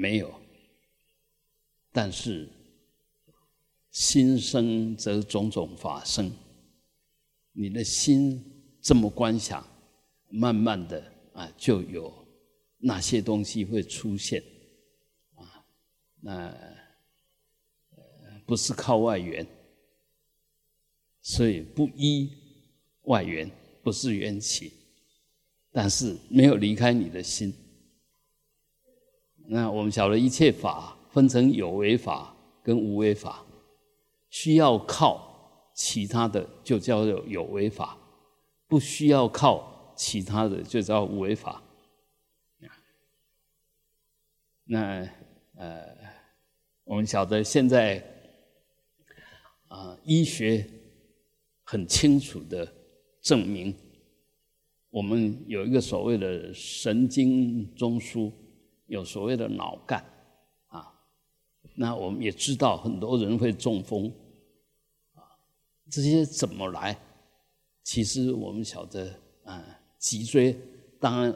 没有。但是心生则种种法生，你的心这么观想，慢慢的啊，就有那些东西会出现，啊，那不是靠外缘，所以不依外缘，不是缘起，但是没有离开你的心。那我们晓得一切法。分成有为法跟无为法，需要靠其他的就叫做有为法，不需要靠其他的就叫无为法。那呃，我们晓得现在啊，医学很清楚的证明，我们有一个所谓的神经中枢，有所谓的脑干。啊那我们也知道很多人会中风，啊，这些怎么来？其实我们晓得，啊，脊椎当然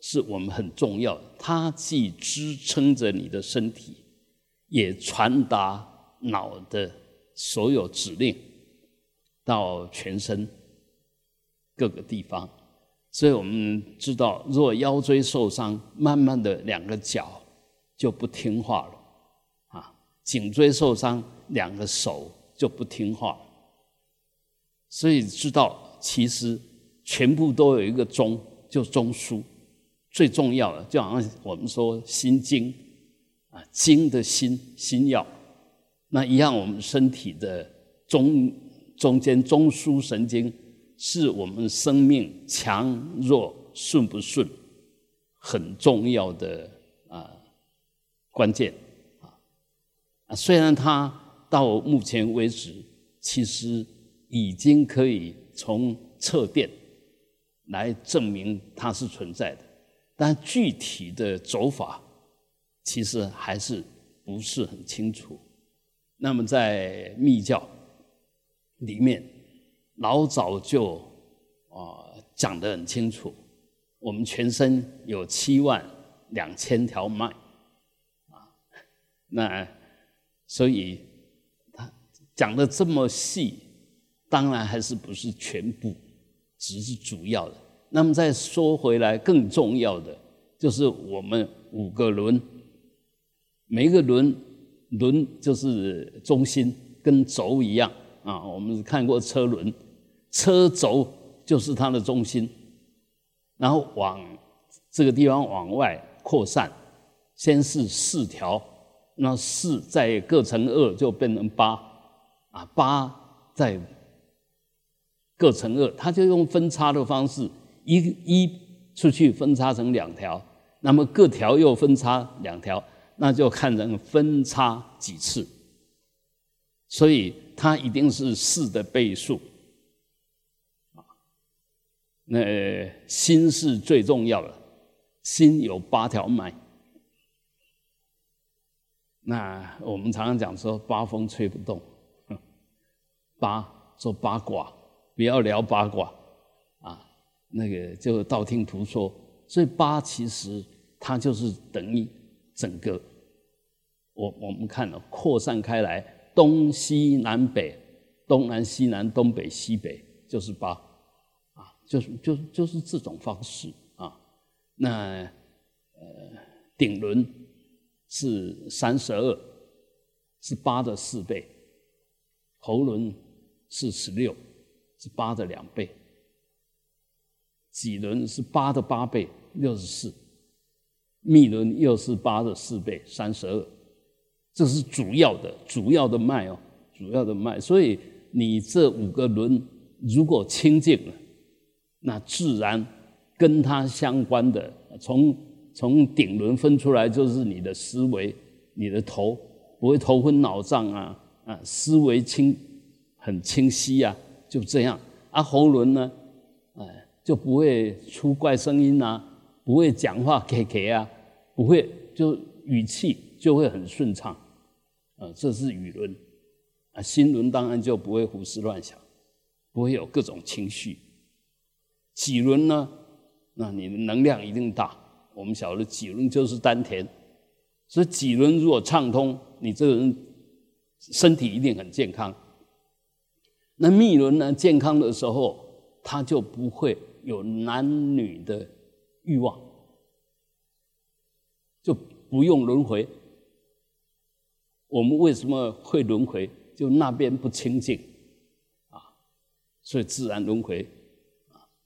是我们很重要，它既支撑着你的身体，也传达脑的所有指令到全身各个地方。所以我们知道，若腰椎受伤，慢慢的两个脚就不听话了。啊颈椎受伤，两个手就不听话，所以知道其实全部都有一个中，就中枢，最重要的就好像我们说心经啊，经的心心要，那一样我们身体的中中间中枢神经是我们生命强弱顺不顺很重要的啊关键啊。虽然它到目前为止，其实已经可以从测电来证明它是存在的，但具体的走法其实还是不是很清楚。那么在密教里面，老早就啊讲得很清楚，我们全身有七万两千条脉啊，那。所以他讲的这么细，当然还是不是全部，只是主要的。那么再说回来，更重要的就是我们五个轮，每一个轮轮就是中心，跟轴一样啊。我们看过车轮，车轴就是它的中心，然后往这个地方往外扩散，先是四条。那四再各乘二就变成八，啊，八再各乘二，它就用分叉的方式，一一出去分叉成两条，那么各条又分叉两条，那就看成分叉几次，所以它一定是四的倍数，那心是最重要的，心有八条脉。那我们常常讲说八风吹不动，八说八卦，不要聊八卦啊，那个就道听途说。所以八其实它就是等于整个，我我们看了扩散开来，东西南北，东南西南，东北西北，就是八，就是就就是这种方式啊。那呃顶轮。是三十二，是八的四倍；喉轮是十六，是八的两倍；脊轮是八的八倍，六十四；密轮又是八的四倍，三十二。这是主要的，主要的脉哦，主要的脉。所以你这五个轮如果清净了，那自然跟它相关的从。从顶轮分出来就是你的思维，你的头不会头昏脑胀啊啊，思维清很清晰啊，就这样。啊，喉轮呢，哎，就不会出怪声音啊，不会讲话咳咳啊，不会就语气就会很顺畅，啊，这是语轮。啊，心轮当然就不会胡思乱想，不会有各种情绪。脊轮呢，那你的能量一定大。我们晓得，脊轮就是丹田，所以几轮如果畅通，你这个人身体一定很健康。那密轮呢，健康的时候，他就不会有男女的欲望，就不用轮回。我们为什么会轮回？就那边不清净啊，所以自然轮回。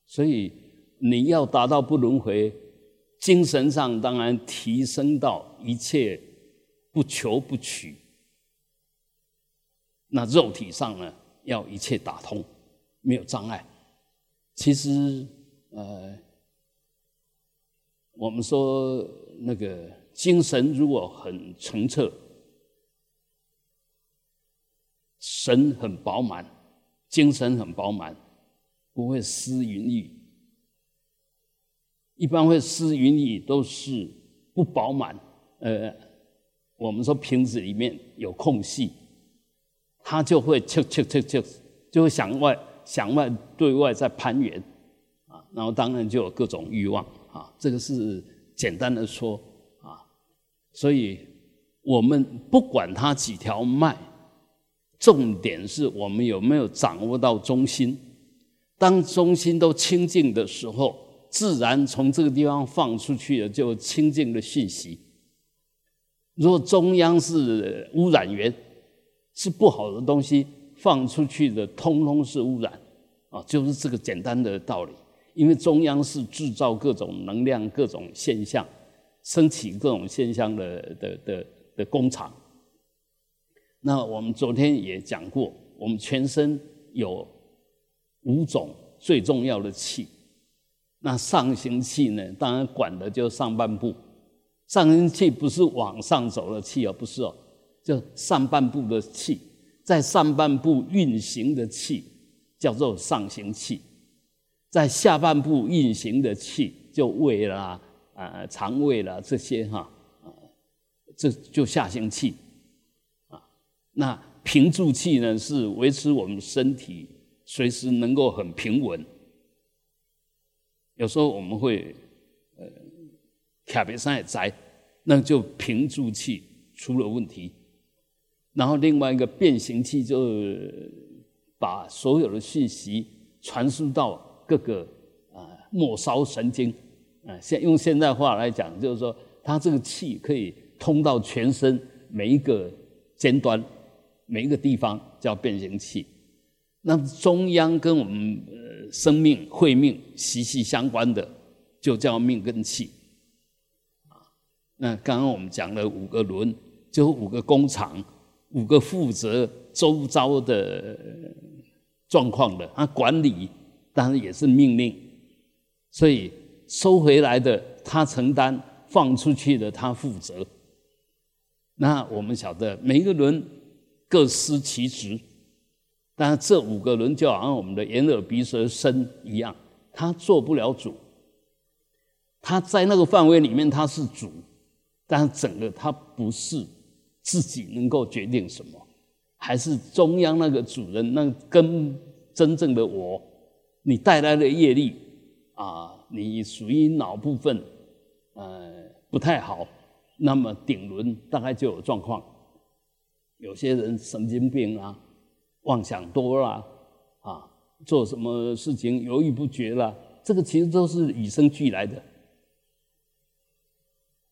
所以你要达到不轮回。精神上当然提升到一切不求不取，那肉体上呢，要一切打通，没有障碍。其实，呃，我们说那个精神如果很澄澈，神很饱满，精神很饱满，不会失云雨。一般会失云雨都是不饱满，呃，我们说瓶子里面有空隙，它就会就就就就就会向外向外对外在攀援，啊，然后当然就有各种欲望啊，这个是简单的说啊，所以我们不管它几条脉，重点是我们有没有掌握到中心，当中心都清净的时候。自然从这个地方放出去的就清净的讯息。如果中央是污染源，是不好的东西，放出去的通通是污染啊，就是这个简单的道理。因为中央是制造各种能量、各种现象、升起各种现象的的的的工厂。那我们昨天也讲过，我们全身有五种最重要的气。那上行气呢？当然管的就是上半部。上行气不是往上走的气哦，不是哦，就上半部的气，在上半部运行的气叫做上行气，在下半部运行的气就胃啦、啊肠胃啦这些哈，啊这就下行气啊。那平住气呢，是维持我们身体随时能够很平稳。有时候我们会，呃，卡别山也宅，那就平住气出了问题。然后另外一个变形器，就把所有的信息传输到各个啊末梢神经，啊，现用现代话来讲，就是说它这个气可以通到全身每一个尖端，每一个地方叫变形器。那中央跟我们。生命、会命息息相关的，就叫命根气。那刚刚我们讲了五个轮，就五个工厂，五个负责周遭的状况的，啊管理当然也是命令，所以收回来的他承担，放出去的他负责。那我们晓得，每一个轮各司其职。但是这五个轮就好像我们的眼耳鼻舌身一样，他做不了主。他在那个范围里面他是主，但是整个他不是自己能够决定什么，还是中央那个主人那跟真正的我，你带来的业力啊，你属于脑部分呃不太好，那么顶轮大概就有状况。有些人神经病啊。妄想多了啊，做什么事情犹豫不决了，这个其实都是与生俱来的，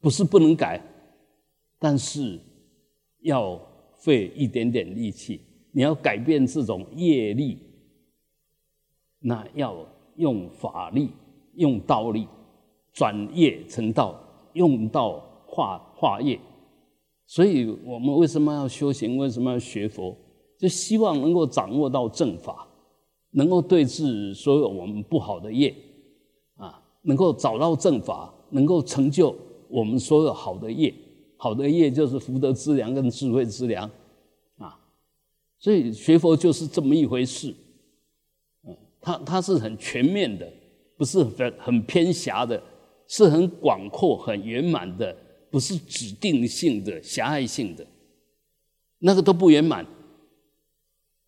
不是不能改，但是要费一点点力气。你要改变这种业力，那要用法力、用道力，转业成道，用道化化业。所以我们为什么要修行？为什么要学佛？就希望能够掌握到正法，能够对治所有我们不好的业，啊，能够找到正法，能够成就我们所有好的业。好的业就是福德之粮跟智慧之粮，啊，所以学佛就是这么一回事。嗯，它它是很全面的，不是很很偏狭的，是很广阔、很圆满的，不是指定性的、狭隘性的，那个都不圆满。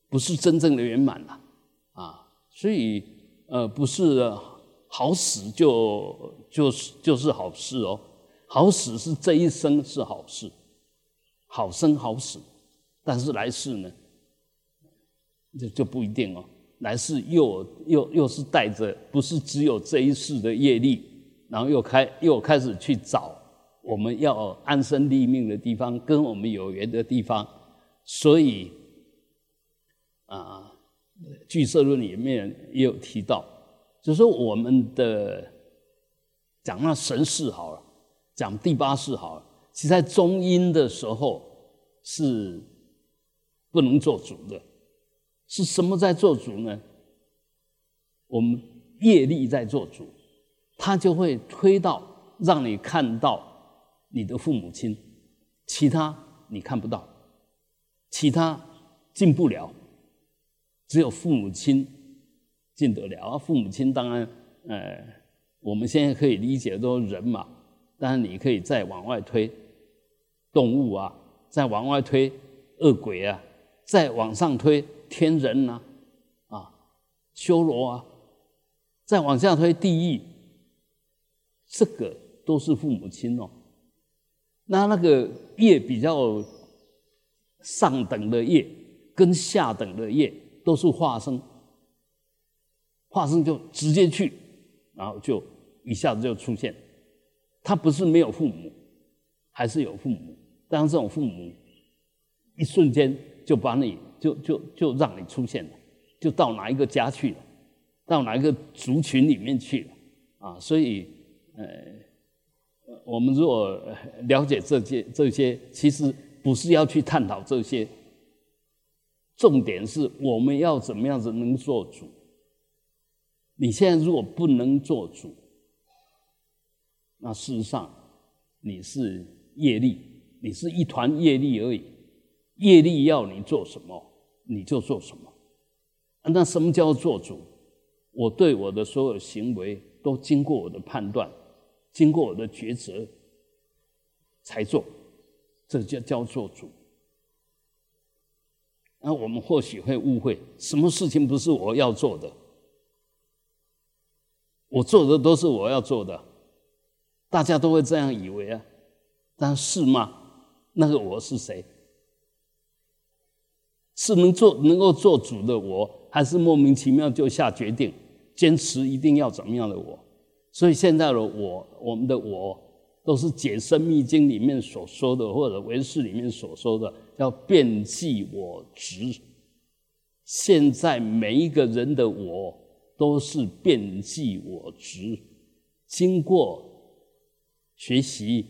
不是真正的圆满了，啊，所以呃，不是好死就就是就是好事哦，好死是这一生是好事，好生好死，但是来世呢，就就不一定哦。来世又又又是带着不是只有这一世的业力，然后又开又开始去找我们要安身立命的地方，跟我们有缘的地方。所以啊，《聚色论》里面也有提到，就是说我们的讲那神事好了，讲第八世好了，其实在中阴的时候是不能做主的。是什么在做主呢？我们业力在做主，他就会推到让你看到你的父母亲，其他你看不到，其他进不了，只有父母亲进得了啊。父母亲当然，呃，我们现在可以理解都人嘛，当然你可以再往外推，动物啊，再往外推恶鬼啊，再往上推。天人呐，啊，修罗啊，再往下推地狱，这个都是父母亲哦。那那个业比较上等的业，跟下等的业都是化生，化生就直接去，然后就一下子就出现。他不是没有父母，还是有父母，但是这种父母一瞬间就把你。就就就让你出现了，就到哪一个家去了，到哪一个族群里面去了啊！所以，呃，我们如果了解这些这些，其实不是要去探讨这些，重点是我们要怎么样子能做主。你现在如果不能做主，那事实上你是业力，你是一团业力而已。业力要你做什么？你就做什么？那什么叫做主？我对我的所有行为都经过我的判断，经过我的抉择才做，这叫叫做主。那我们或许会误会，什么事情不是我要做的？我做的都是我要做的，大家都会这样以为啊。但是吗？那个我是谁？是能做能够做主的我，还是莫名其妙就下决定，坚持一定要怎么样的我？所以现在的我，我们的我，都是《解生密经》里面所说的，或者《唯识》里面所说的，叫遍计我执。现在每一个人的我，都是遍计我执，经过学习，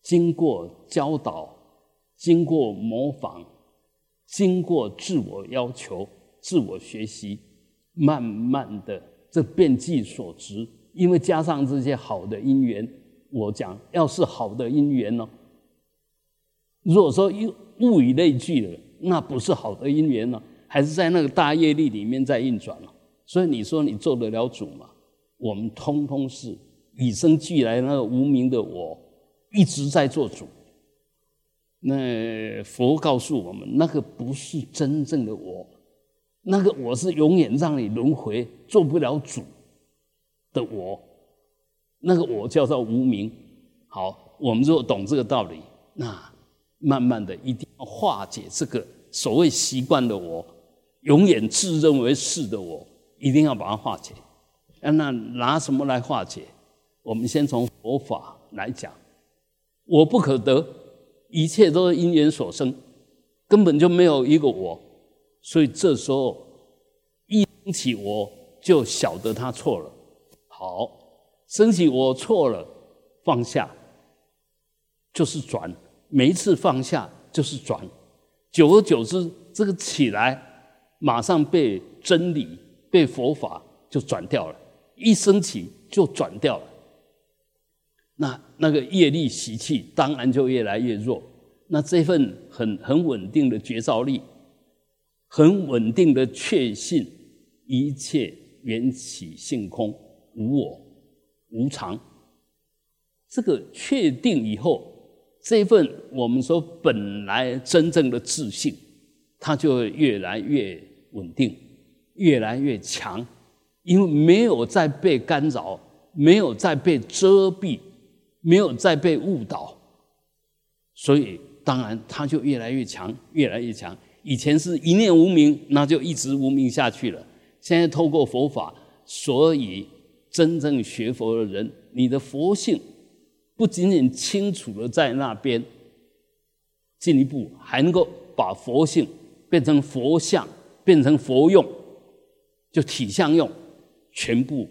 经过教导，经过模仿。经过自我要求、自我学习，慢慢的这变计所执，因为加上这些好的因缘，我讲要是好的因缘呢，如果说物以类聚了，那不是好的因缘呢，还是在那个大业力里面在运转了。所以你说你做得了主吗？我们通通是与生俱来那个无名的我，一直在做主。那佛告诉我们，那个不是真正的我，那个我是永远让你轮回做不了主的我，那个我叫做无名。好，我们如果懂这个道理，那慢慢的一定要化解这个所谓习惯的我，永远自认为是的我，一定要把它化解。那拿什么来化解？我们先从佛法来讲，我不可得。一切都是因缘所生，根本就没有一个我，所以这时候一升起我就晓得他错了。好，升起我错了，放下就是转，每一次放下就是转，久而久之，这个起来马上被真理、被佛法就转掉了，一升起就转掉了。那那个业力习气当然就越来越弱。那这份很很稳定的觉照力，很稳定的确信一切缘起性空无我无常，这个确定以后，这份我们说本来真正的自信，它就会越来越稳定，越来越强，因为没有再被干扰，没有再被遮蔽。没有再被误导，所以当然它就越来越强，越来越强。以前是一念无明，那就一直无明下去了。现在透过佛法，所以真正学佛的人，你的佛性不仅仅清楚的在那边，进一步还能够把佛性变成佛像，变成佛用，就体相用，全部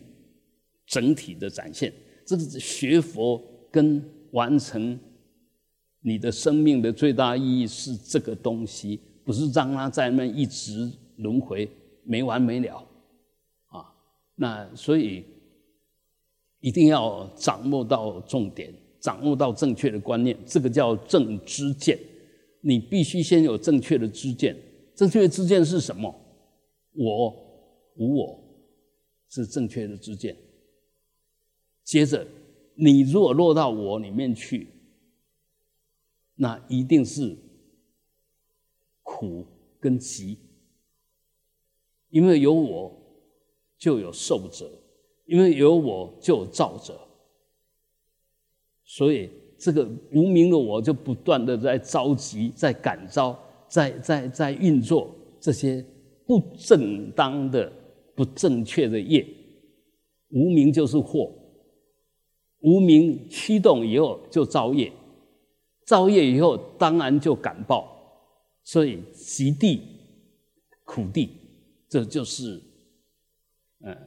整体的展现。这个学佛跟完成你的生命的最大意义是这个东西。不是让它在那一直轮回没完没了，啊，那所以一定要掌握到重点，掌握到正确的观念，这个叫正知见。你必须先有正确的知见，正确的知见是什么？我无我，是正确的知见。接着，你如果落到我里面去，那一定是。苦跟急，因为有我就有受者，因为有我就有造者，所以这个无名的我就不断的在召集、在感召、在在在运作这些不正当的、不正确的业。无名就是祸，无名驱动以后就造业，造业以后当然就感报。所以，极地、苦地，这就是嗯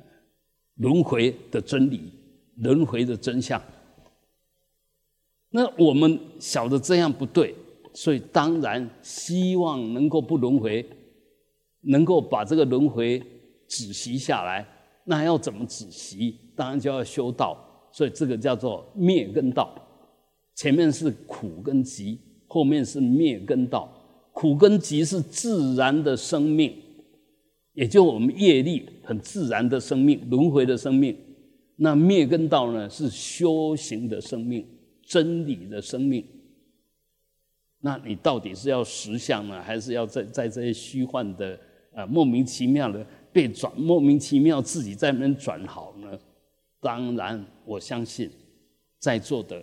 轮回的真理，轮回的真相。那我们晓得这样不对，所以当然希望能够不轮回，能够把这个轮回止息下来。那要怎么止息？当然就要修道。所以这个叫做灭根道。前面是苦跟集，后面是灭根道。苦跟集是自然的生命，也就我们业力很自然的生命，轮回的生命。那灭根道呢，是修行的生命，真理的生命。那你到底是要实相呢，还是要在在这些虚幻的啊莫名其妙的被转，莫名其妙自己在那边转好呢？当然，我相信在座的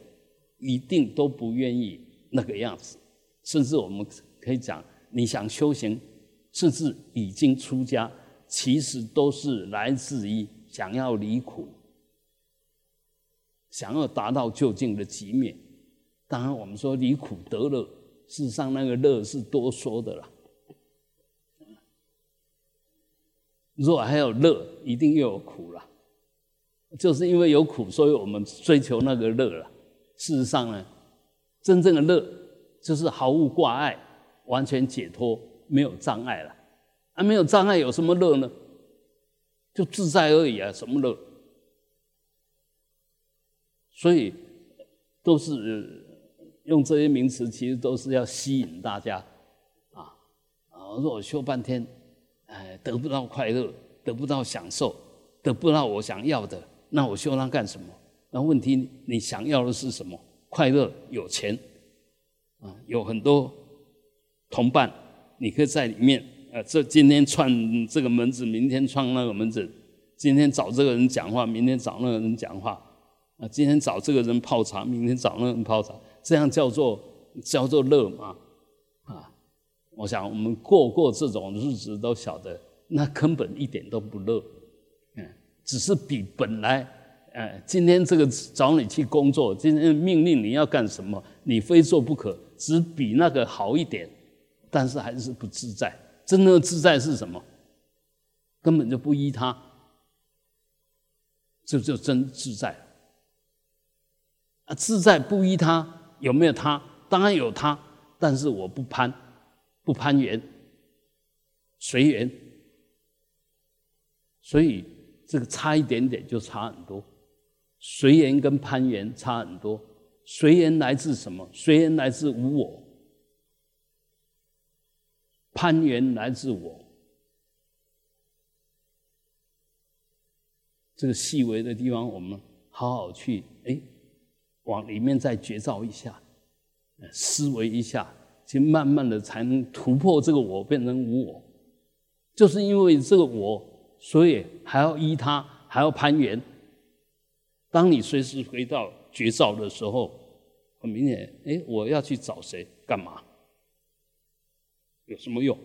一定都不愿意那个样子，甚至我们。可以讲，你想修行，甚至已经出家，其实都是来自于想要离苦，想要达到究竟的极灭。当然，我们说离苦得乐，事实上那个乐是多说的啦。如果还有乐，一定又有苦了。就是因为有苦，所以我们追求那个乐了。事实上呢，真正的乐就是毫无挂碍。完全解脱，没有障碍了，啊，没有障碍有什么乐呢？就自在而已啊，什么乐？所以都是用这些名词，其实都是要吸引大家啊啊！如果修半天，哎，得不到快乐，得不到享受，得不到我想要的，那我修它干什么？那问题你想要的是什么？快乐、有钱啊，有很多。同伴，你可以在里面，呃，这今天串这个门子，明天串那个门子，今天找这个人讲话，明天找那个人讲话，啊，今天找这个人泡茶，明天找那个人泡茶，这样叫做叫做乐吗？啊，我想我们过过这种日子都晓得，那根本一点都不乐，嗯，只是比本来，呃，今天这个找你去工作，今天命令你要干什么，你非做不可，只比那个好一点。但是还是不自在，真正的自在是什么？根本就不依他，这就真自在。啊，自在不依他，有没有他？当然有他，但是我不攀，不攀缘，随缘。所以这个差一点点就差很多，随缘跟攀缘差很多。随缘来自什么？随缘来自无我。攀缘来自我，这个细微的地方，我们好好去哎，往里面再觉照一下，思维一下，其实慢慢的才能突破这个我，变成无我。就是因为这个我，所以还要依他，还要攀缘。当你随时回到绝招的时候，很明显，哎，我要去找谁干嘛？有什么用？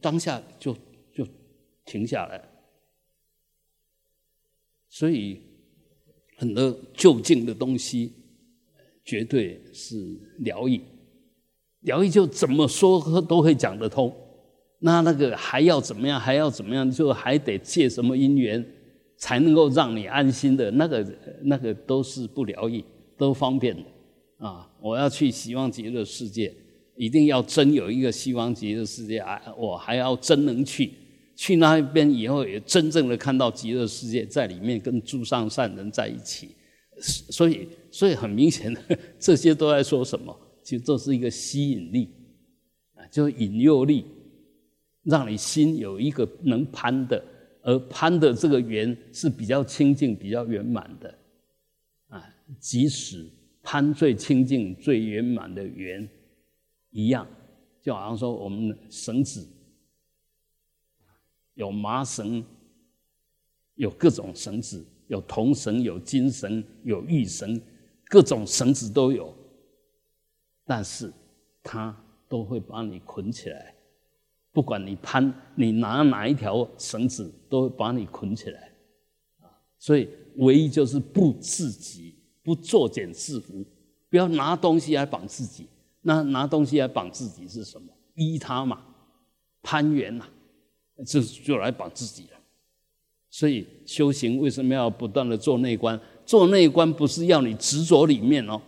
当下就就停下来。所以很多就近的东西，绝对是疗愈。疗愈就怎么说都会讲得通。那那个还要怎么样？还要怎么样？就还得借什么因缘，才能够让你安心的？那个那个都是不疗愈，都方便的啊！我要去希望极乐世界，一定要真有一个西方极乐世界啊！我还要真能去，去那边以后也真正的看到极乐世界，在里面跟诸上善人在一起。所以，所以很明显的，这些都在说什么？其实这是一个吸引力啊，就是引诱力。让你心有一个能攀的，而攀的这个缘是比较清净、比较圆满的，啊，即使攀最清净、最圆满的缘一样，就好像说我们绳子有麻绳，有各种绳子，有铜绳、有金绳、有玉绳，各种绳子都有，但是它都会把你捆起来。不管你攀，你拿哪一条绳子，都会把你捆起来，啊！所以唯一就是不自己，不作茧自缚，不要拿东西来绑自己。那拿东西来绑自己是什么？依他嘛，攀缘呐，这就来绑自己了。所以修行为什么要不断的做内观？做内观不是要你执着里面哦，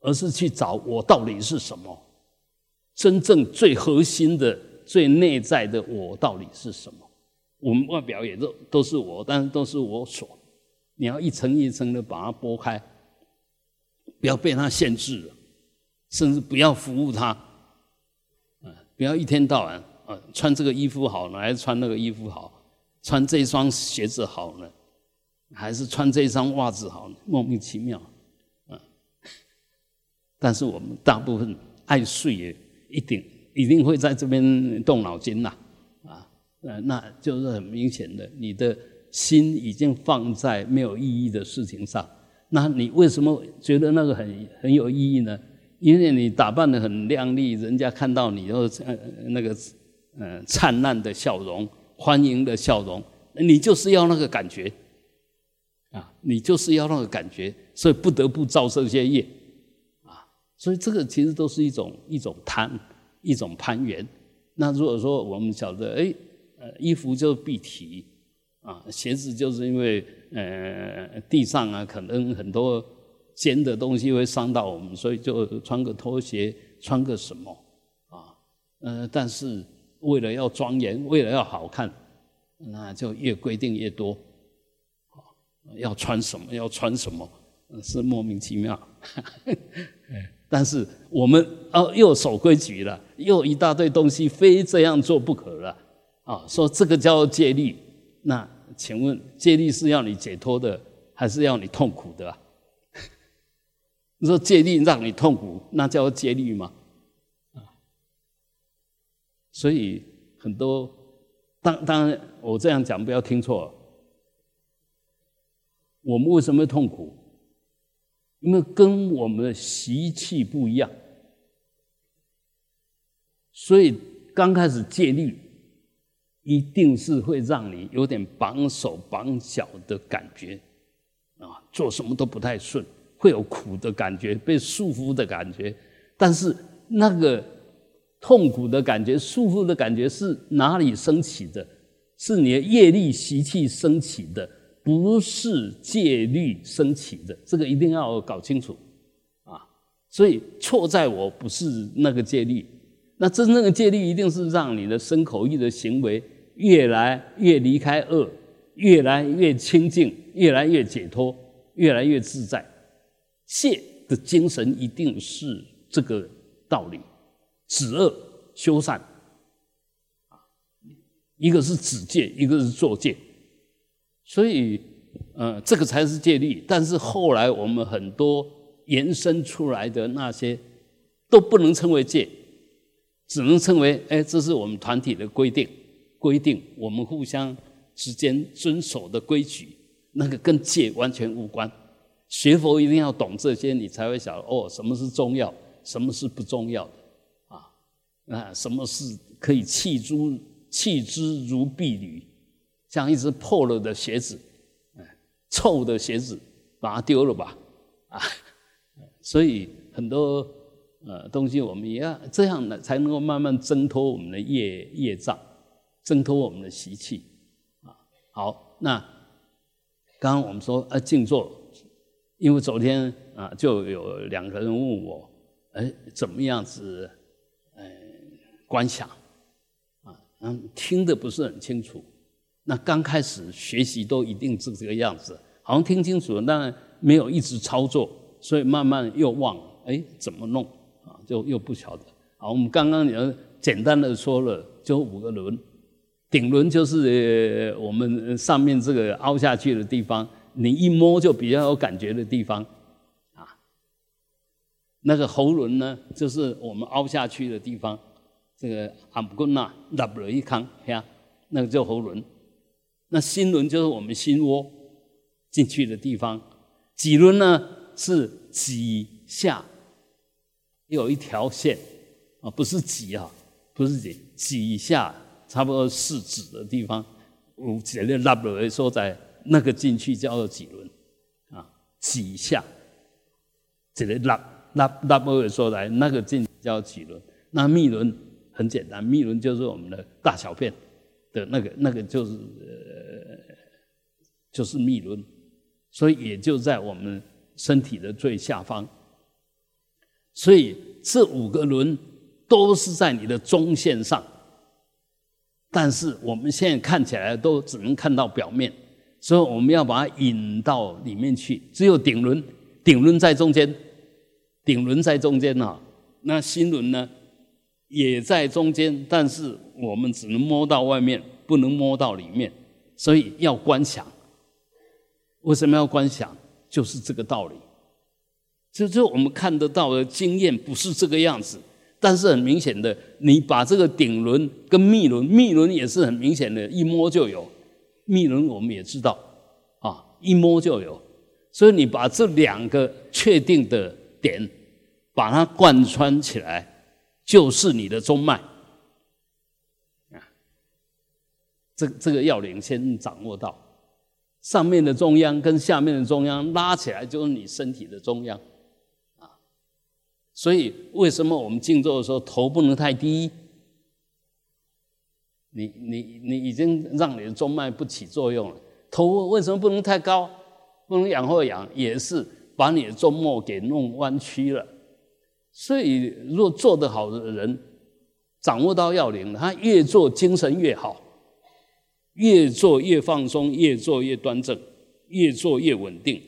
而是去找我到底是什么。真正最核心的、最内在的我到底是什么？我们外表也都都是我，但是都是我所。你要一层一层的把它剥开，不要被它限制了，甚至不要服务他。啊，不要一天到晚啊，穿这个衣服好呢，还是穿那个衣服好？穿这双鞋子好呢，还是穿这双袜子好呢？莫名其妙，啊！但是我们大部分爱睡也。一定一定会在这边动脑筋呐，啊，那，那就是很明显的，你的心已经放在没有意义的事情上。那你为什么觉得那个很很有意义呢？因为你打扮的很靓丽，人家看到你后呃那个呃灿烂的笑容，欢迎的笑容，你就是要那个感觉，啊，你就是要那个感觉，所以不得不造这些业。所以这个其实都是一种一种贪，一种攀缘。那如果说我们晓得，哎，呃，衣服就是蔽体啊，鞋子就是因为呃地上啊可能很多尖的东西会伤到我们，所以就穿个拖鞋，穿个什么啊？呃，但是为了要庄严，为了要好看，那就越规定越多，要穿什么要穿什么，是莫名其妙。但是我们哦又守规矩了，又一大堆东西非这样做不可了啊！说这个叫戒律，那请问戒律是要你解脱的，还是要你痛苦的？你说戒律让你痛苦，那叫戒律吗？啊！所以很多当当然我这样讲不要听错，我们为什么痛苦？因为跟我们的习气不一样，所以刚开始戒律，一定是会让你有点绑手绑脚的感觉，啊，做什么都不太顺，会有苦的感觉，被束缚的感觉。但是那个痛苦的感觉、束缚的感觉是哪里升起的？是你的业力习气升起的。不是戒律升起的，这个一定要搞清楚啊！所以错在我不是那个戒律，那真正的戒律一定是让你的身口意的行为越来越离开恶，越来越清净，越来越解脱，越来越自在。戒的精神一定是这个道理：止恶修善啊，一个是止戒，一个是作戒。所以，呃，这个才是戒律。但是后来我们很多延伸出来的那些，都不能称为戒，只能称为哎，这是我们团体的规定，规定我们互相之间遵守的规矩。那个跟戒完全无关。学佛一定要懂这些，你才会晓得哦，什么是重要，什么是不重要的啊？那什么是可以弃诸弃之如敝履，像一只破了的鞋子，臭的鞋子，把它丢了吧啊！所以很多呃东西，我们也要这样呢，才能够慢慢挣脱我们的业业障，挣脱我们的习气啊。好，那刚刚我们说呃静坐，因为昨天啊就有两个人问我，哎怎么样子，呃观想啊，嗯听的不是很清楚。那刚开始学习都一定是这个样子，好像听清楚了，但没有一直操作。所以慢慢又忘了，哎，怎么弄啊？就又不晓得。好，我们刚刚也简单的说了，就五个轮，顶轮就是我们上面这个凹下去的地方，你一摸就比较有感觉的地方，啊，那个喉轮呢，就是我们凹下去的地方，这个阿姆棍呐，拉不了一康，呀，那个叫喉轮。那心轮就是我们心窝进去的地方，脊轮呢？是脊下有一条线啊，不是脊啊，不是脊，脊下差不多四指的地方，我简略拉不来说在那个进去叫做脊轮啊，几下，这个拉拉拉不来说来那个进叫脊轮，那密轮很简单，密轮就是我们的大小便的那个那个就是呃就是密轮，所以也就在我们。身体的最下方，所以这五个轮都是在你的中线上，但是我们现在看起来都只能看到表面，所以我们要把它引到里面去。只有顶轮，顶轮在中间，顶轮在中间啊，那心轮呢也在中间，但是我们只能摸到外面，不能摸到里面，所以要观想。为什么要观想？就是这个道理，就就我们看得到的经验不是这个样子，但是很明显的，你把这个顶轮跟密轮，密轮也是很明显的，一摸就有，密轮我们也知道，啊，一摸就有，所以你把这两个确定的点，把它贯穿起来，就是你的中脉，啊，这这个要领先掌握到。上面的中央跟下面的中央拉起来，就是你身体的中央，啊，所以为什么我们静坐的时候头不能太低？你你你已经让你的中脉不起作用了。头为什么不能太高？不能仰后仰，也是把你的中脉给弄弯曲了。所以，若做得好的人，掌握到要领，他越做精神越好。越做越放松，越做越端正，越做越稳定，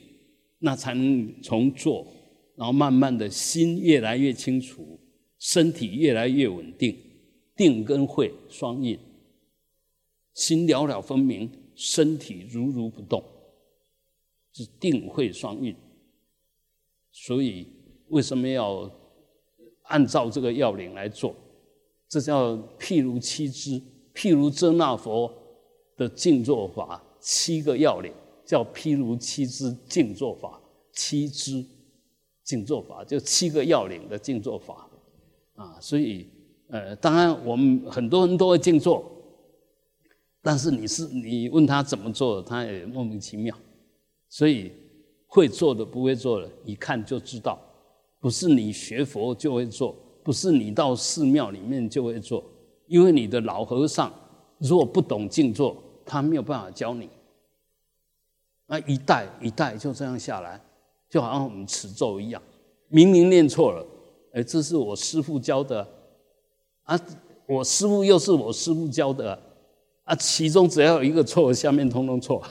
那才能从做，然后慢慢的心越来越清楚，身体越来越稳定，定跟会双印，心了了分明，身体如如不动，是定慧双运。所以为什么要按照这个要领来做？这叫譬如七支，譬如遮那佛。的静坐法七个要领，叫譬如七支静坐法，七支静坐法就七个要领的静坐法啊。所以，呃，当然我们很多人都会静坐，但是你是你问他怎么做，他也莫名其妙。所以会做的不会做的，一看就知道，不是你学佛就会做，不是你到寺庙里面就会做，因为你的老和尚如果不懂静坐。他没有办法教你，那一代一代就这样下来，就好像我们持咒一样，明明念错了，哎，这是我师父教的，啊，我师父又是我师父教的，啊其中只要有一个错，下面通通错，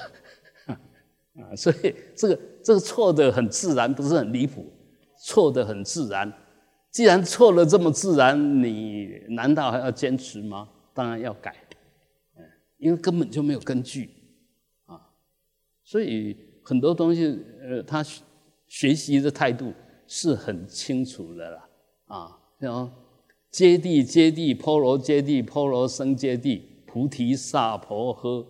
啊，所以这个这个错的很自然，不是很离谱，错的很自然。既然错了这么自然，你难道还要坚持吗？当然要改。因为根本就没有根据，啊，所以很多东西，呃，他学习的态度是很清楚的啦，啊，像接地接地，波罗接地，波罗僧接地，菩提萨婆诃，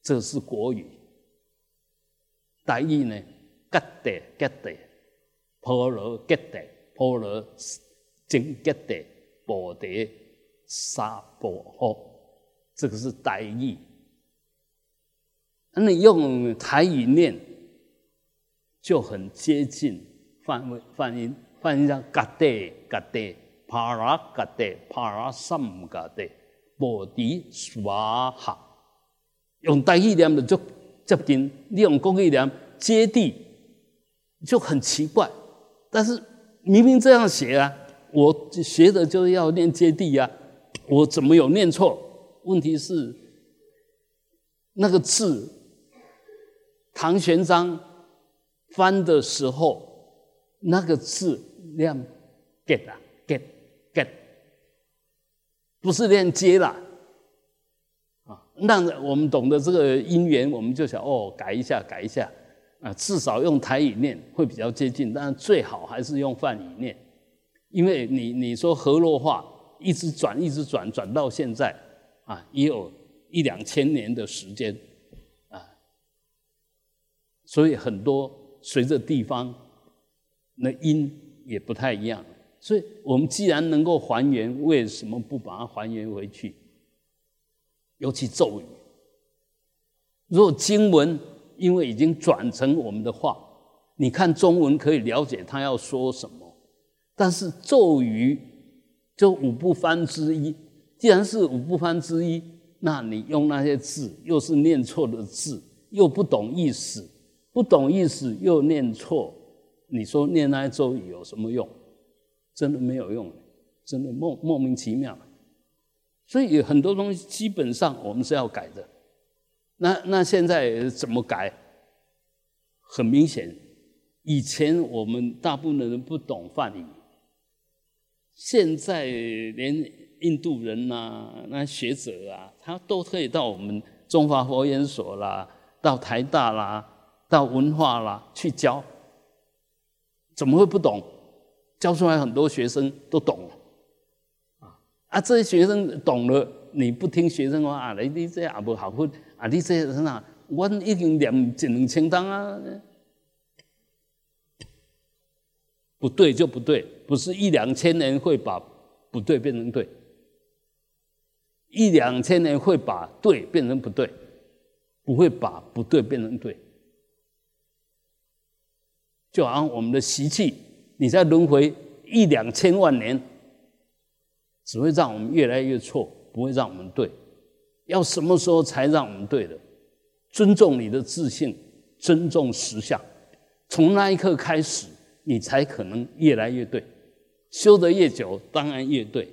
这是国语，大意呢，吉地吉地，婆罗吉地婆罗真吉地，菩提萨婆诃，这个是大意。那你用台语念，就很接近梵文梵音，梵音叫嘎地嘎地，帕拉嘎地帕拉萨姆嘎地，菩提娑哈。用台语念的就接近，你用国语念接地就很奇怪。但是明明这样写啊，我学的就是要念接地呀，我怎么有念错？问题是那个字。唐玄奘翻的时候，那个字念 “get” 啊 get”，不是链“接”了啊。那我们懂得这个因缘，我们就想哦，改一下，改一下啊，至少用台语念会比较接近，但最好还是用梵语念，因为你你说河洛话一直转，一直转，转到现在啊，也有一两千年的时间啊。所以很多随着地方，那音也不太一样。所以我们既然能够还原，为什么不把它还原回去？尤其咒语，如果经文因为已经转成我们的话，你看中文可以了解他要说什么，但是咒语就五不翻之一。既然是五不翻之一，那你用那些字又是念错的字，又不懂意思。不懂意思又念错，你说念那些咒语有什么用？真的没有用，真的莫莫名其妙。所以很多东西基本上我们是要改的。那那现在怎么改？很明显，以前我们大部分的人不懂梵语，现在连印度人呐、那学者啊，他都可以到我们中华佛研所啦，到台大啦。到文化啦去教，怎么会不懂？教出来很多学生都懂了，啊啊！这些学生懂了，你不听学生话啊？你你这也不好分啊！你这人啊，我已经念一两千单啊，不对就不对，不是一两千年会把不对变成对，一两千年会把对变成不对，不会把不对变成对。就好像我们的习气，你在轮回一两千万年，只会让我们越来越错，不会让我们对。要什么时候才让我们对的？尊重你的自信，尊重实相，从那一刻开始，你才可能越来越对。修得越久，当然越对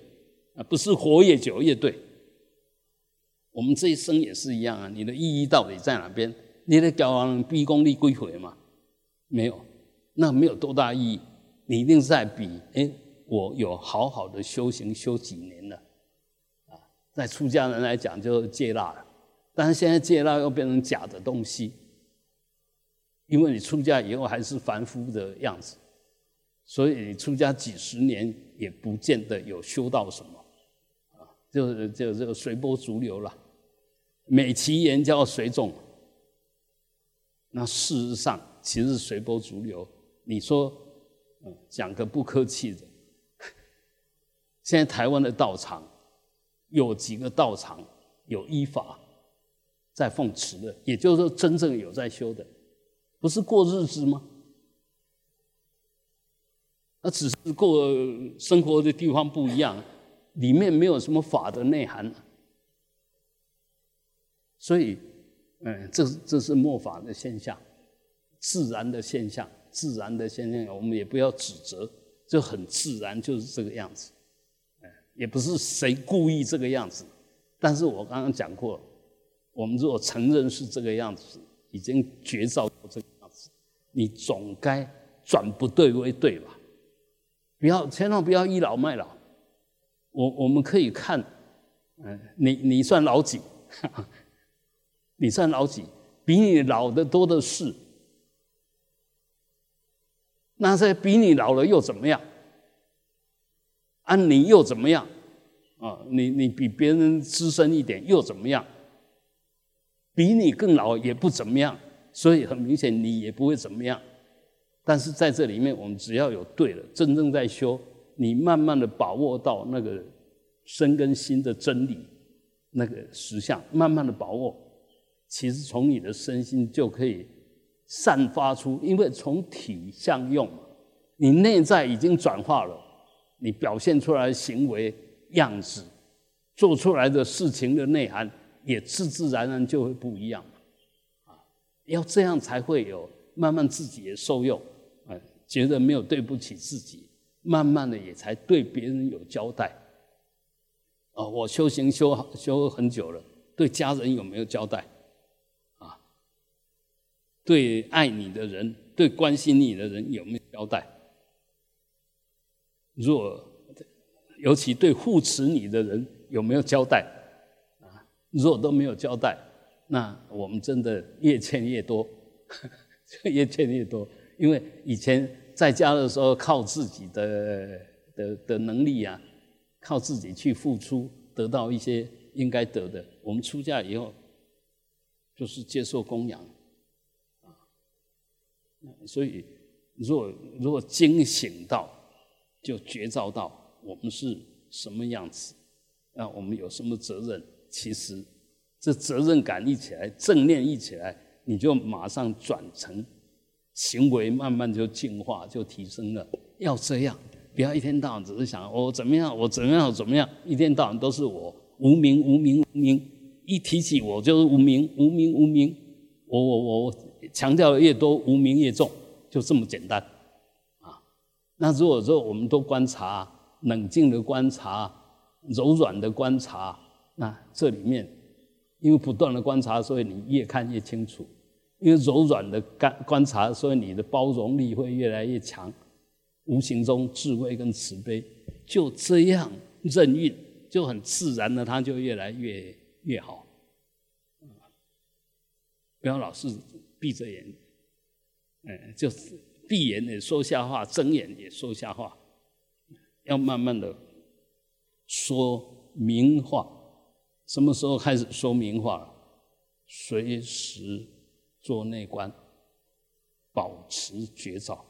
啊，不是活越久越对。我们这一生也是一样啊，你的意义到底在哪边？你的教完逼功力归回吗？没有。那没有多大意义，你一定是在比，哎，我有好好的修行修几年了，啊，在出家人来讲就戒腊了，但是现在戒腊又变成假的东西，因为你出家以后还是凡夫的样子，所以你出家几十年也不见得有修到什么，啊，就是就这个随波逐流了，美其言叫随众，那事实上其实随波逐流。你说，讲个不客气的，现在台湾的道场有几个道场有依法在奉持的，也就是说真正有在修的，不是过日子吗？那只是过生活的地方不一样，里面没有什么法的内涵，所以，嗯，这这是末法的现象，自然的现象。自然的现象，我们也不要指责，就很自然，就是这个样子。也不是谁故意这个样子。但是我刚刚讲过，我们如果承认是这个样子，已经绝造这个样子，你总该转不对为对吧？不要，千万不要倚老卖老。我我们可以看，嗯，你你算老几？你算老几？比你老的多的是。那些比你老了又怎么样？啊，你又怎么样？啊，你你比别人资深一点又怎么样？比你更老也不怎么样。所以很明显你也不会怎么样。但是在这里面，我们只要有对了，真正在修，你慢慢的把握到那个身跟心的真理，那个实相，慢慢的把握，其实从你的身心就可以散发出，因为从体相用，你内在已经转化了，你表现出来行为样子，做出来的事情的内涵，也自自然然就会不一样，啊，要这样才会有慢慢自己也受用。觉得没有对不起自己，慢慢的也才对别人有交代。哦，我修行修修很久了，对家人有没有交代？对爱你的人，对关心你的人有没有交代？若尤其对护持你的人有没有交代？啊，若都没有交代，那我们真的越欠越多，越欠越多。因为以前在家的时候靠自己的的的能力啊，靠自己去付出，得到一些应该得的。我们出家以后，就是接受供养，所以如果如果惊醒到，就觉照到我们是什么样子，那我们有什么责任？其实这责任感一起来，正念一起来，你就马上转成。行为慢慢就进化，就提升了。要这样，不要一天到晚只是想我怎么样，我怎么样，怎么样，一天到晚都是我无名无名无名。一提起我就是无名无名无名。我我我强调的越多，无名越重，就这么简单啊。那如果说我们都观察，冷静的观察，柔软的观察，那这里面因为不断的观察，所以你越看越清楚。因为柔软的观观察，所以你的包容力会越来越强，无形中智慧跟慈悲就这样任运，就很自然的，它就越来越越好。不要老是闭着眼，嗯，就是闭眼也说瞎话，睁眼也说瞎话，要慢慢的说明话。什么时候开始说明话？随时。做内观，保持觉照，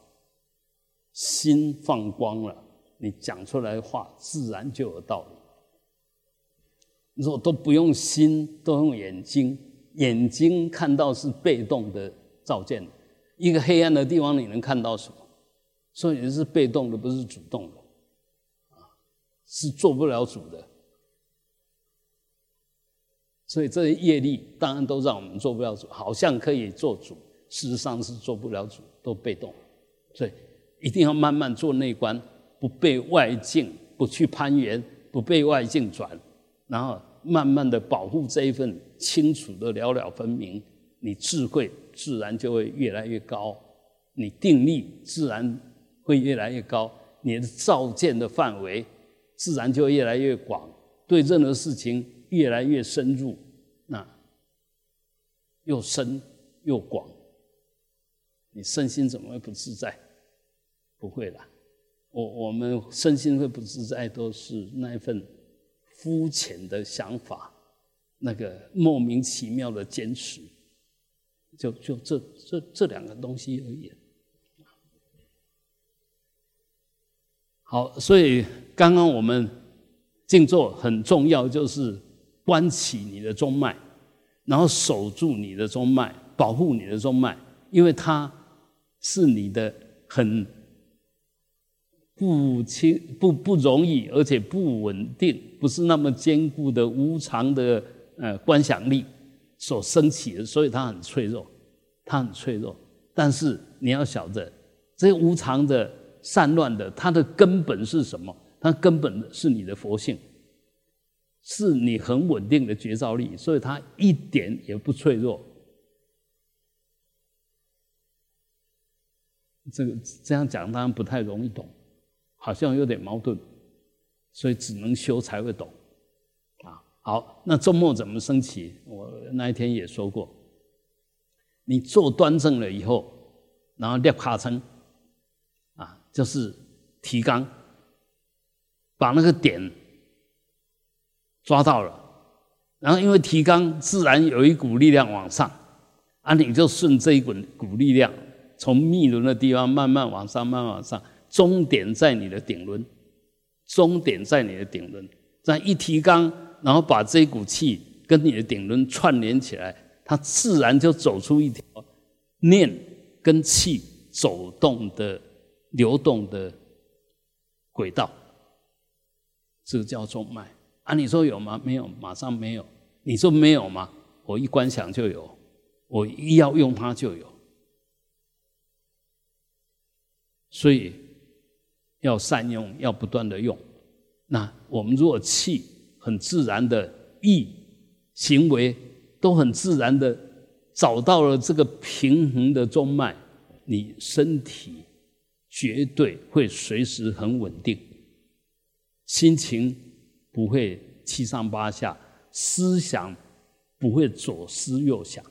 心放光了，你讲出来的话自然就有道理。如果都不用心，都用眼睛，眼睛看到是被动的照见，一个黑暗的地方你能看到什么？所以是被动的，不是主动的，啊，是做不了主的。所以这些业力当然都让我们做不了主，好像可以做主，事实上是做不了主，都被动。所以一定要慢慢做内观，不被外境，不去攀缘，不被外境转，然后慢慢的保护这一份清楚的了了分明，你智慧自然就会越来越高，你定力自然会越来越高，你的照见的范围自然就越来越广，对任何事情。越来越深入，那又深又广，你身心怎么会不自在？不会的，我我们身心会不自在，都是那一份肤浅的想法，那个莫名其妙的坚持，就就这这这两个东西而已。好，所以刚刚我们静坐很重要，就是。关起你的中脉，然后守住你的中脉，保护你的中脉，因为它是你的很不轻、不不容易，而且不稳定，不是那么坚固的无常的呃观想力所升起的，所以它很脆弱，它很脆弱。但是你要晓得，这些无常的散乱的，它的根本是什么？它根本是你的佛性。是你很稳定的觉照力，所以它一点也不脆弱。这个这样讲当然不太容易懂，好像有点矛盾，所以只能修才会懂。好，那周末怎么升起？我那一天也说过，你坐端正了以后，然后立卡撑，啊，就是提纲，把那个点。抓到了，然后因为提纲自然有一股力量往上，啊，你就顺这一股股力量，从密轮的地方慢慢往上，慢慢往上，终点在你的顶轮，终点在你的顶轮，在一提肛，然后把这股气跟你的顶轮串联起来，它自然就走出一条念跟气走动的流动的轨道，这个叫中脉。啊，你说有吗？没有，马上没有。你说没有吗？我一观想就有。我一要用它就有，所以要善用，要不断的用。那我们如果气很自然的意行为都很自然的找到了这个平衡的中脉，你身体绝对会随时很稳定，心情不会七上八下，思想不会左思右想。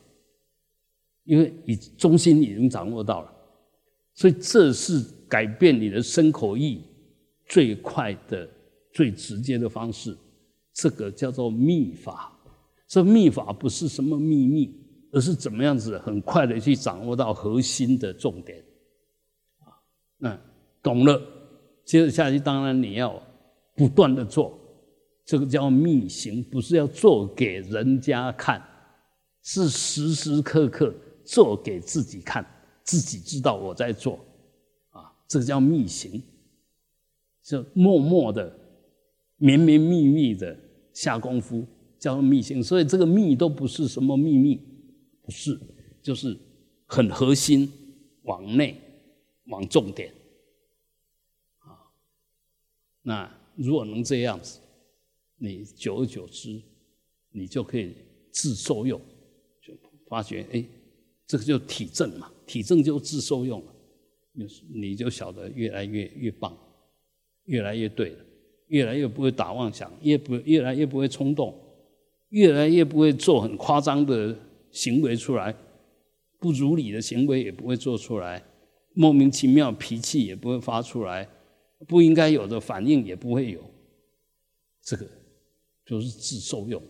因为你中心已经掌握到了，所以这是改变你的身口意最快的、最直接的方式。这个叫做秘法。这秘法不是什么秘密，而是怎么样子很快的去掌握到核心的重点。啊，那懂了，接着下去，当然你要不断的做，这个叫秘行，不是要做给人家看，是时时刻刻。做给自己看，自己知道我在做，啊，这个叫秘行，就默默的、绵绵密密的下功夫，叫密心。所以这个密都不是什么秘密，不是，就是很核心，往内，往重点，啊，那如果能这样子，你久而久之，你就可以自受用，就发觉哎。这个就体证嘛，体证就自受用了，你你就晓得越来越越棒，越来越对了，越来越不会打妄想，越不越来越不会冲动，越来越不会做很夸张的行为出来，不如理的行为也不会做出来，莫名其妙脾气也不会发出来，不应该有的反应也不会有，这个就是自受用。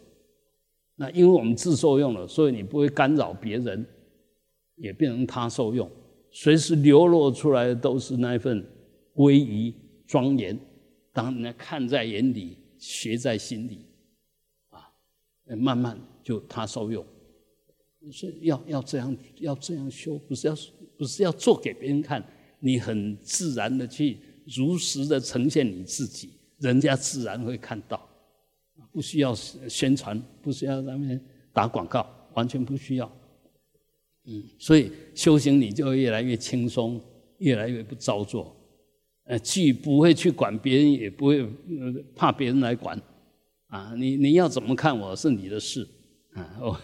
那因为我们自受用了，所以你不会干扰别人。也变成他受用，随时流露出来的都是那份威仪庄严，当人家看在眼里，学在心里，啊，慢慢就他受用，是要要这样要这样修，不是要不是要做给别人看，你很自然的去如实的呈现你自己，人家自然会看到，不需要宣传，不需要咱们打广告，完全不需要。嗯，所以修行你就越来越轻松，越来越不造作，呃，既不会去管别人，也不会怕别人来管，啊，你你要怎么看我是你的事，啊，我，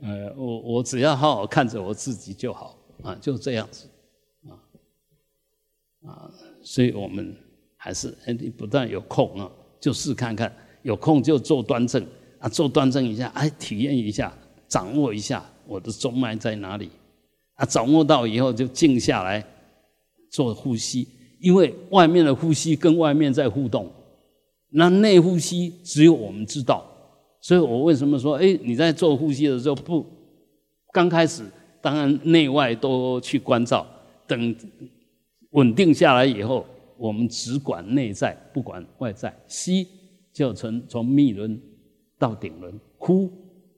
呃，我我只要好好看着我自己就好，啊，就这样子，啊，啊，所以我们还是哎，你不但有空啊，就试看看，有空就做端正，啊，做端正一下，哎，体验一下，掌握一下。我的中脉在哪里？啊，掌握到以后就静下来做呼吸，因为外面的呼吸跟外面在互动，那内呼吸只有我们知道。所以我为什么说，哎，你在做呼吸的时候不刚开始，当然内外都去关照，等稳定下来以后，我们只管内在，不管外在。吸就从从密轮到顶轮，呼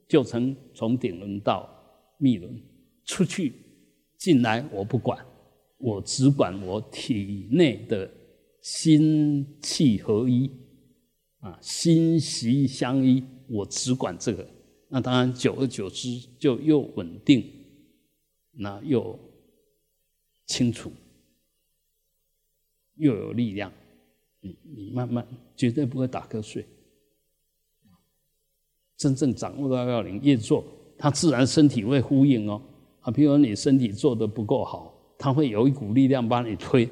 就从从顶轮到。密轮出去进来，我不管，我只管我体内的心气合一啊，心息相依，我只管这个。那当然，久而久之就又稳定，那又清楚，又有力量。你你慢慢绝对不会打瞌睡，真正掌握到要领，越做。他自然身体会呼应哦，啊，譬如你身体做的不够好，他会有一股力量把你推，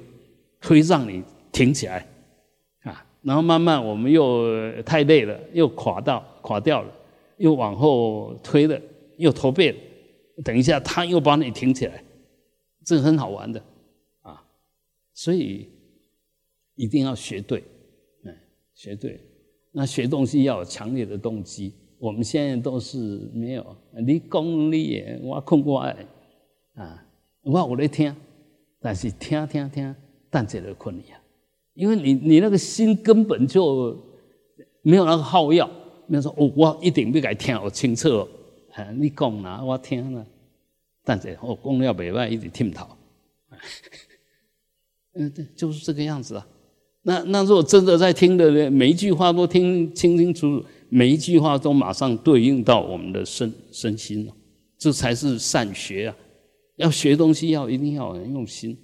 推让你挺起来，啊，然后慢慢我们又太累了，又垮到垮掉了，又往后推了，又驼背了，等一下他又把你挺起来，这很好玩的，啊，所以一定要学对，嗯，学对，那学东西要有强烈的动机。我们现在都是没有，你讲你的，我困我的，啊，我有在听，但是听听听，但这个困难，因为你你那个心根本就没有那个好药，没有说哦，我一定要该听我清楚，啊，你讲哪我听了，但是我讲了袂歹，一直听头，嗯，对，就是这个样子啊。那那如果真的在听的，每一句话都听清清楚楚，每一句话都马上对应到我们的身身心了，这才是善学啊！要学东西要一定要很用心。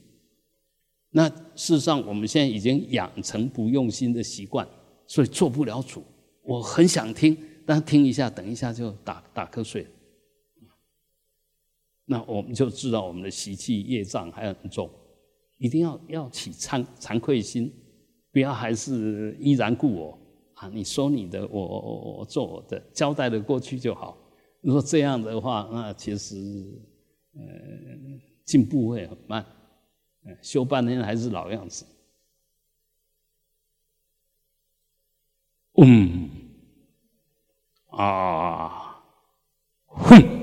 那事实上，我们现在已经养成不用心的习惯，所以做不了主。我很想听，但听一下，等一下就打打瞌睡。那我们就知道我们的习气业障还很重，一定要要起惭惭愧心。不要还是依然故我啊！你说你的，我我我做我的，交代的过去就好。如果这样的话，那其实嗯进步会很慢修半天还是老样子。嗯啊哼。